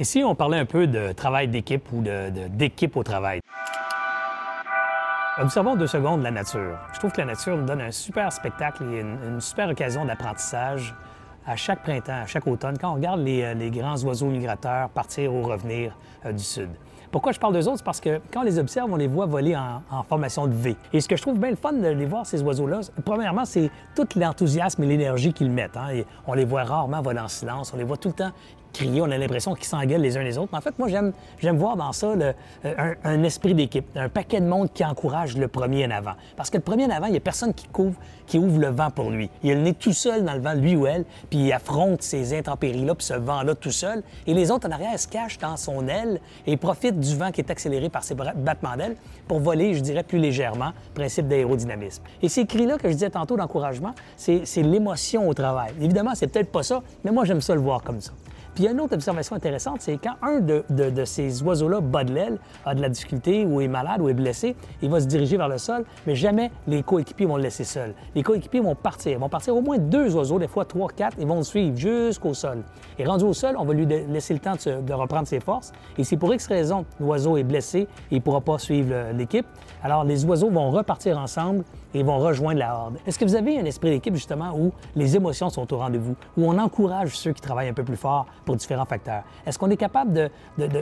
Ici, on parlait un peu de travail d'équipe ou d'équipe au travail? Observons deux secondes la nature. Je trouve que la nature nous donne un super spectacle et une, super occasion d'apprentissage à chaque printemps, à chaque automne, quand on regarde les, euh, grands oiseaux migrateurs partir ou revenir euh, du sud. Pourquoi je parle d'eux autres? Parce que quand on les observe, on les voit voler en, formation de V. Et ce que je trouve bien le fun de les voir, ces oiseaux-là, premièrement, c'est tout l'enthousiasme et l'énergie qu'ils mettent. Hein. on les voit rarement voler en silence. On les voit tout le temps crier, on a l'impression qu'ils s'engueulent les uns les autres. En fait, moi, j'aime, voir dans ça euh, un, esprit d'équipe, un paquet de monde qui encourage le premier en avant. Parce que le premier en avant, il n'y a personne qui couvre, qui ouvre le vent pour lui. Il est le nez tout seul dans le vent, lui ou elle, puis il affronte ces intempéries-là, puis ce vent-là tout seul. Et les autres en arrière se cachent dans son aile et profitent du vent qui est accéléré par ses battements d'aile pour voler, je dirais, plus légèrement, principe d'aérodynamisme. Et ces cris-là que je disais tantôt d'encouragement, c'est, c'est l'émotion au travail. Évidemment, c'est peut-être pas ça, mais moi, j'aime ça le voir comme ça. Puis il y a une autre observation intéressante, c'est quand un de, ces oiseaux-là bat de l'aile, a de la difficulté, ou est malade, ou est blessé, il va se diriger vers le sol, mais jamais les coéquipiers vont le laisser seul. Les coéquipiers vont partir. Ils vont partir au moins deux oiseaux, des fois trois, quatre, ils vont le suivre jusqu'au sol. Et rendu au sol, on va lui laisser le temps de, reprendre ses forces. Et si pour X raison, l'oiseau est blessé il ne pourra pas suivre l'équipe, alors les oiseaux vont repartir ensemble et vont rejoindre la horde. Est-ce que vous avez un esprit d'équipe justement où les émotions sont au rendez-vous, où on encourage ceux qui travaillent un peu plus fort pour différents facteurs? Est-ce qu'on est capable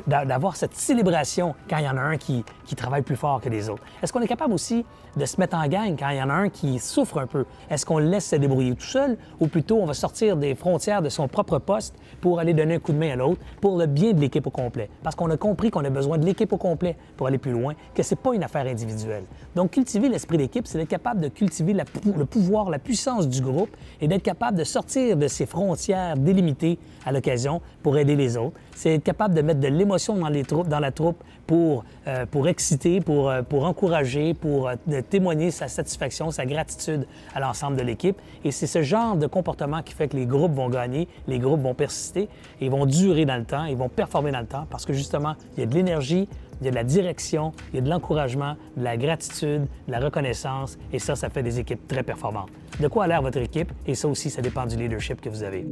d'avoir cette célébration quand il y en a un qui, qui travaille plus fort que les autres? Est-ce qu'on est capable aussi de se mettre en gang quand il y en a un qui souffre un peu? Est-ce qu'on laisse se débrouiller tout seul ou plutôt on va sortir des frontières de son propre poste pour aller donner un coup de main à l'autre pour le bien de l'équipe au complet? Parce qu'on a compris qu'on a besoin de l'équipe au complet pour aller plus loin, que c'est pas une affaire individuelle. Donc cultiver l'esprit d'équipe, c'est d'être capable de cultiver le pouvoir, la puissance du groupe et d'être capable de sortir de ces frontières délimitées à l'occasion pour aider les autres. C'est être capable de mettre de l'émotion dans, la troupe pour, euh, exciter, pour, euh, pour encourager, pour euh, témoigner sa satisfaction, sa gratitude à l'ensemble de l'équipe. Et c'est ce genre de comportement qui fait que les groupes vont gagner, les groupes vont persister et vont durer dans le temps, ils vont performer dans le temps parce que justement, il y a de l'énergie, il y a de la direction, il y a de l'encouragement, de la gratitude, de la reconnaissance, et ça, ça fait des équipes très performantes. De quoi a l'air votre équipe? Et ça aussi, ça dépend du leadership que vous avez.